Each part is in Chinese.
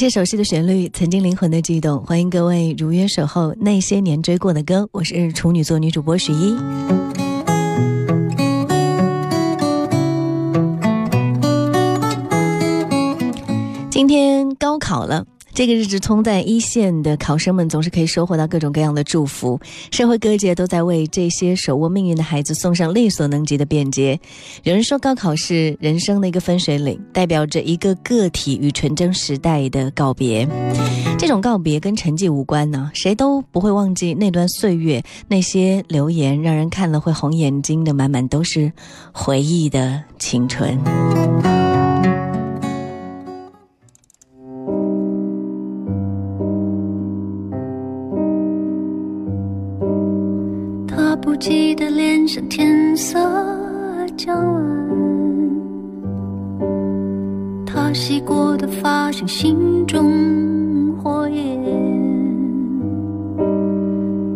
些熟悉的旋律，曾经灵魂的悸动。欢迎各位如约守候那些年追过的歌，我是处女座女主播十一。今天高考了。这个日子，冲在一线的考生们总是可以收获到各种各样的祝福。社会各界都在为这些手握命运的孩子送上力所能及的便捷。有人说，高考是人生的一个分水岭，代表着一个个体与纯真时代的告别。这种告别跟成绩无关呢，谁都不会忘记那段岁月，那些留言让人看了会红眼睛的，满满都是回忆的青春。他不羁的脸上天色将晚，他洗过的发像心中火焰，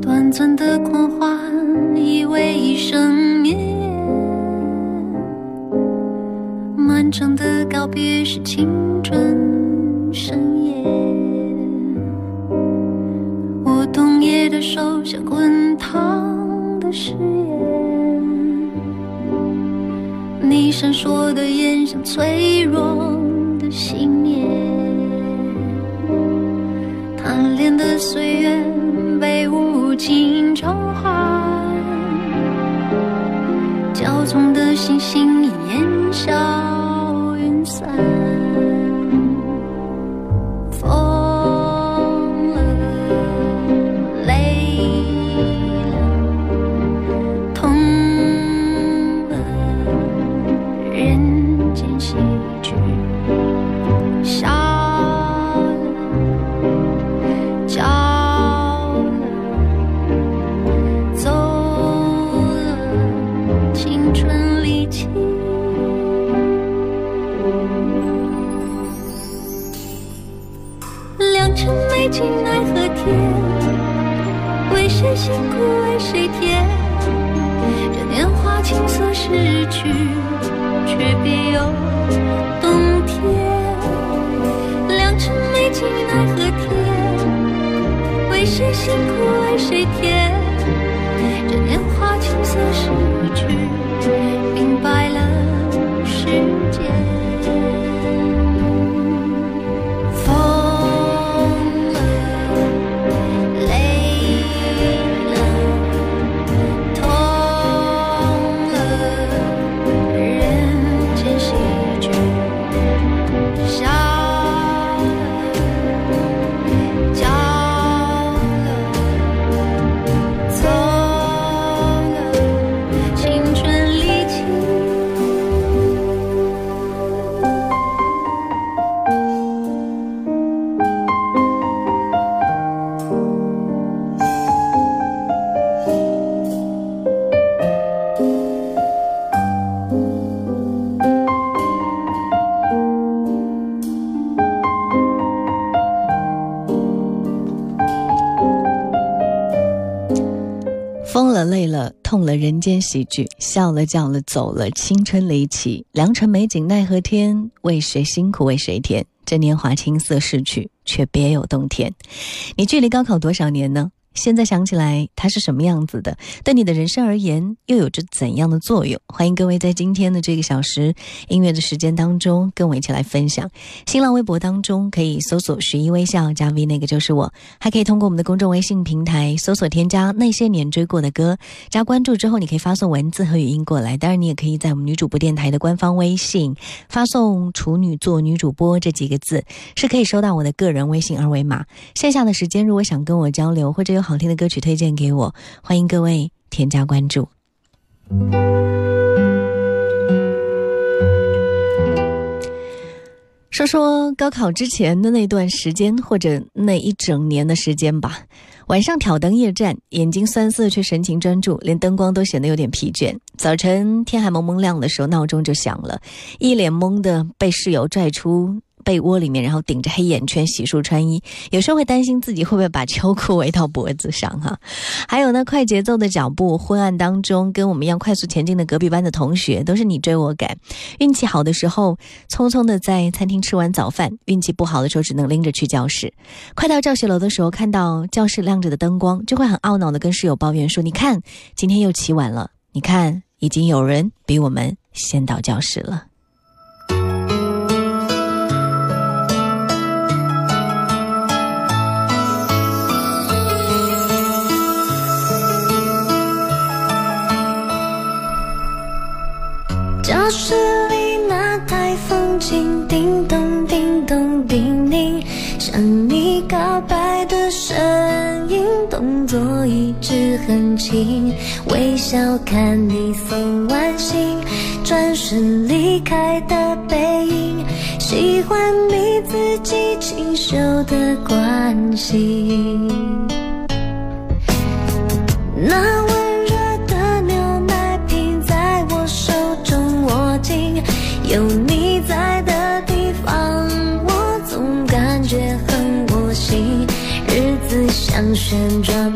短暂的狂欢以为一生灭，漫长的告别是青春盛宴。我冬夜的手像滚烫誓言，你闪烁的眼像脆弱的信念，贪恋的岁月被无尽召唤，骄纵的星星烟消疯了，累了，痛了，人间喜剧；笑了，叫了，走了，青春离奇。良辰美景奈何天，为谁辛苦为谁甜？这年华青涩逝去，却别有洞天。你距离高考多少年呢？现在想起来，它是什么样子的？对你的人生而言，又有着怎样的作用？欢迎各位在今天的这个小时音乐的时间当中，跟我一起来分享。新浪微博当中可以搜索“十一微笑”加 V，那个就是我。还可以通过我们的公众微信平台搜索添加“那些年追过的歌”，加关注之后，你可以发送文字和语音过来。当然，你也可以在我们女主播电台的官方微信发送“处女座女主播”这几个字，是可以收到我的个人微信二维码。线下的时间，如果想跟我交流，或者有好听的歌曲推荐给我，欢迎各位添加关注。说说高考之前的那段时间，或者那一整年的时间吧。晚上挑灯夜战，眼睛酸涩却神情专注，连灯光都显得有点疲倦。早晨天还蒙蒙亮的时候，闹钟就响了，一脸懵的被室友拽出。被窝里面，然后顶着黑眼圈洗漱穿衣，有时候会担心自己会不会把秋裤围到脖子上哈。还有呢，快节奏的脚步，昏暗当中跟我们一样快速前进的隔壁班的同学，都是你追我赶。运气好的时候，匆匆的在餐厅吃完早饭；运气不好的时候，只能拎着去教室。快到教学楼的时候，看到教室亮着的灯光，就会很懊恼的跟室友抱怨说：“你看，今天又起晚了。你看，已经有人比我们先到教室了。”向你告白的声音，动作一直很轻，微笑看你送完信，转身离开的背影，喜欢你自己清秀的关心。那旋转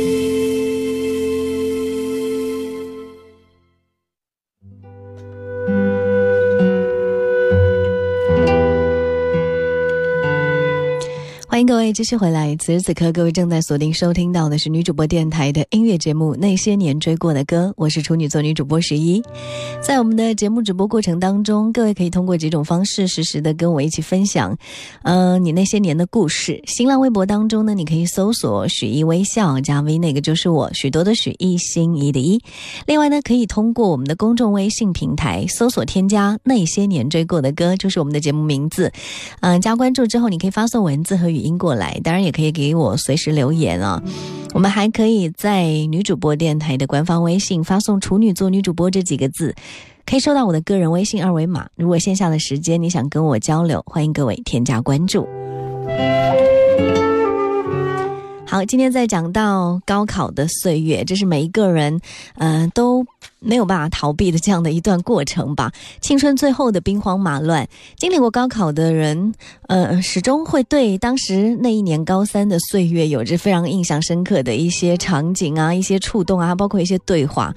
各位继续回来。此时此刻，各位正在锁定收听到的是女主播电台的音乐节目《那些年追过的歌》，我是处女座女主播十一。在我们的节目直播过程当中，各位可以通过几种方式实时的跟我一起分享，呃，你那些年的故事。新浪微博当中呢，你可以搜索“许一微笑”加 V，那个就是我，许多的许一心一的一。另外呢，可以通过我们的公众微信平台搜索添加“那些年追过的歌”，就是我们的节目名字。嗯、加关注之后，你可以发送文字和语音过来，当然也可以给我随时留言啊。我们还可以在女主播电台的官方微信发送“处女座女主播”这几个字，可以收到我的个人微信二维码。如果线下的时间你想跟我交流，欢迎各位添加关注。好，今天在讲到高考的岁月，这是每一个人，嗯、都没有办法逃避的这样的一段过程吧。青春最后的兵荒马乱，经历过高考的人，呃，始终会对当时那一年高三的岁月有着非常印象深刻的一些场景啊、一些触动啊，包括一些对话。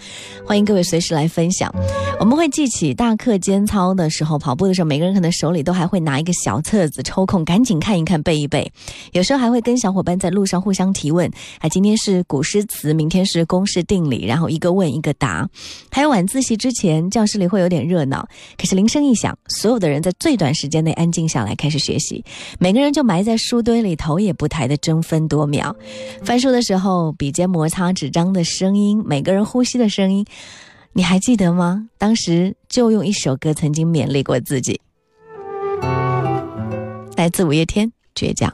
欢迎各位随时来分享。我们会记起大课间操的时候，跑步的时候，每个人可能手里都还会拿一个小册子，抽空赶紧看一看、背一背。有时候还会跟小伙伴在路上互相提问，啊，今天是古诗词，明天是公式定理，然后一个问一个答。还有晚自习之前，教室里会有点热闹，可是铃声一响，所有的人在最短时间内安静下来，开始学习。每个人就埋在书堆里，头也不抬的争分夺秒。翻书的时候，笔尖摩擦纸张的声音，每个人呼吸的声音，你还记得吗？当时就用一首歌曾经勉励过自己，来自五月天，《倔强》。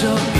手。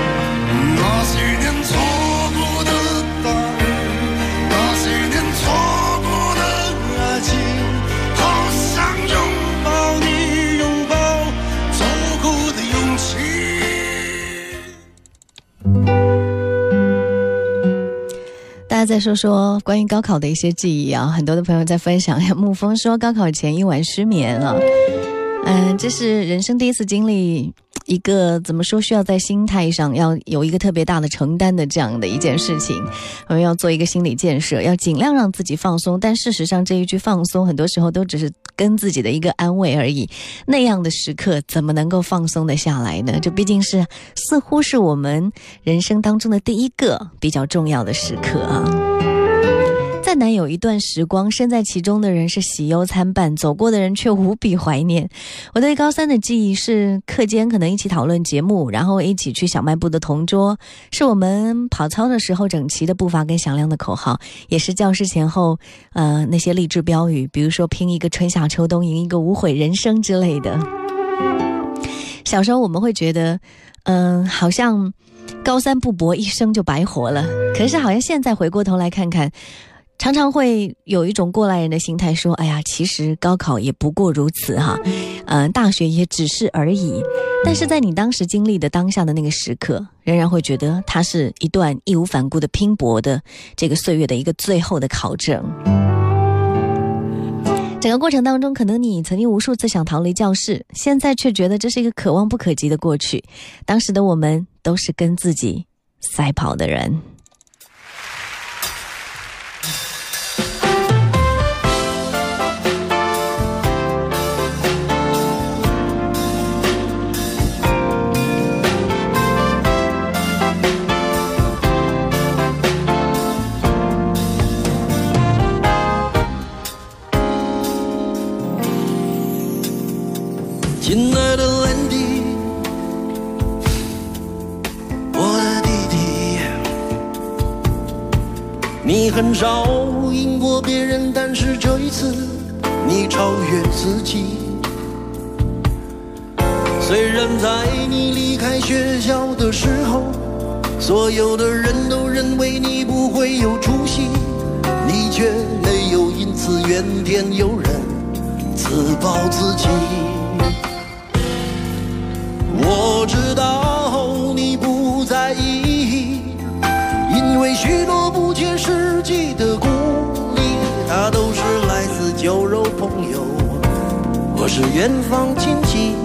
那再说说关于高考的一些记忆啊，很多的朋友在分享。沐风说高考前一晚失眠了，嗯，这是人生第一次经历一个怎么说需要在心态上要有一个特别大的承担的这样的一件事情。我们要做一个心理建设，要尽量让自己放松。但事实上，这一句放松，很多时候都只是跟自己的一个安慰而已。那样的时刻，怎么能够放松的下来呢？这毕竟是似乎是我们人生当中的第一个比较重要的时刻啊。再难有一段时光，身在其中的人是喜忧参半，走过的人却无比怀念。我对高三的记忆是课间可能一起讨论节目，然后一起去小卖部的同桌，是我们跑操的时候整齐的步伐跟响亮的口号，也是教室前后呃那些励志标语，比如说拼一个春夏秋冬，赢一个无悔人生之类的。小时候我们会觉得，嗯、好像高三不搏一生就白活了。可是好像现在回过头来看看，常常会有一种过来人的心态，说：“哎呀，其实高考也不过如此哈，嗯、大学也只是而已。”但是在你当时经历的当下的那个时刻，仍然会觉得它是一段义无反顾的拼搏的这个岁月的一个最后的考证。整个过程当中，可能你曾经无数次想逃离教室，现在却觉得这是一个可望不可及的过去。当时的我们都是跟自己赛跑的人。少赢过别人，但是这一次你超越自己。虽然在你离开学校的时候，所有的人都认为你不会有出息，你却没有因此怨天尤人，自暴自弃。我知是远方亲戚。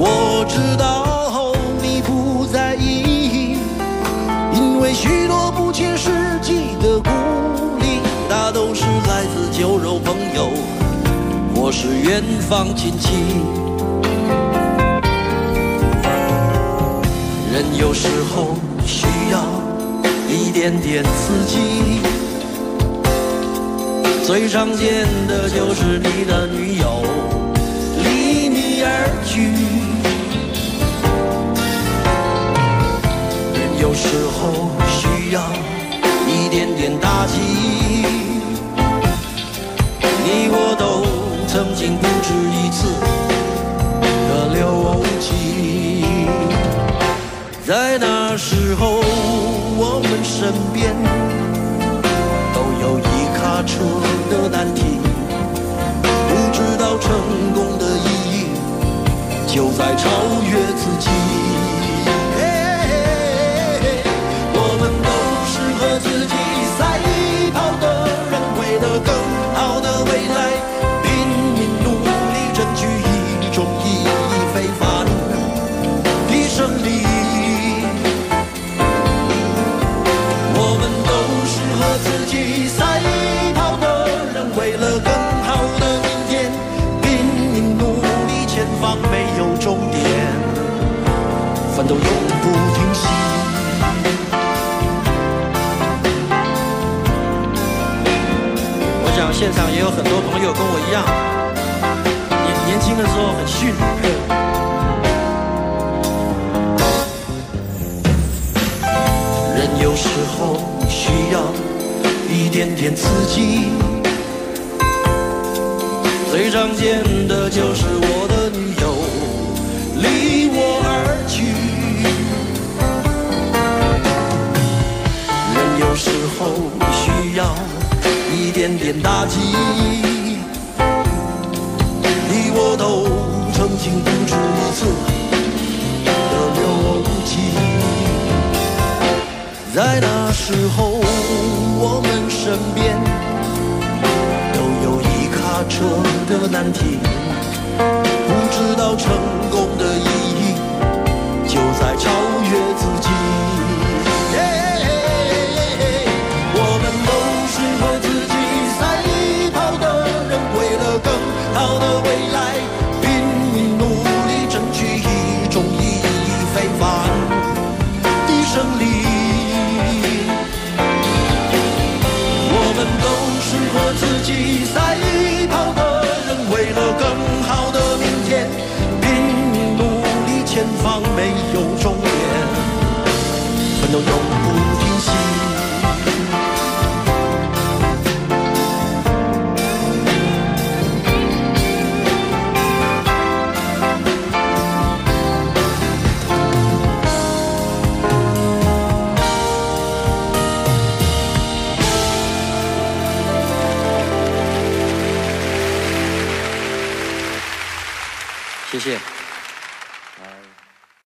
我知道你不在意，因为许多不切实际的鼓励，大都是来自酒肉朋友，或是远方亲戚。人有时候需要一点点刺激，最常见的就是你的女友离你而去。人有时候需要一点点打击，你我都曾经不止一次的流涕。在那时候，我们身边出的难题，不知道成功的意义就在超越自己。很多朋友跟我一样，年年轻的时候很逊。人有时候需要一点点刺激，最常见的就是我的女友离我而去。人有时候需要一点点打击，时候，我们身边都有一卡车的难题，不知道成功的意义就在超越自己。我们都是和自己赛跑的人，为了更好的未来，拼命努力争取一种意义非凡聚散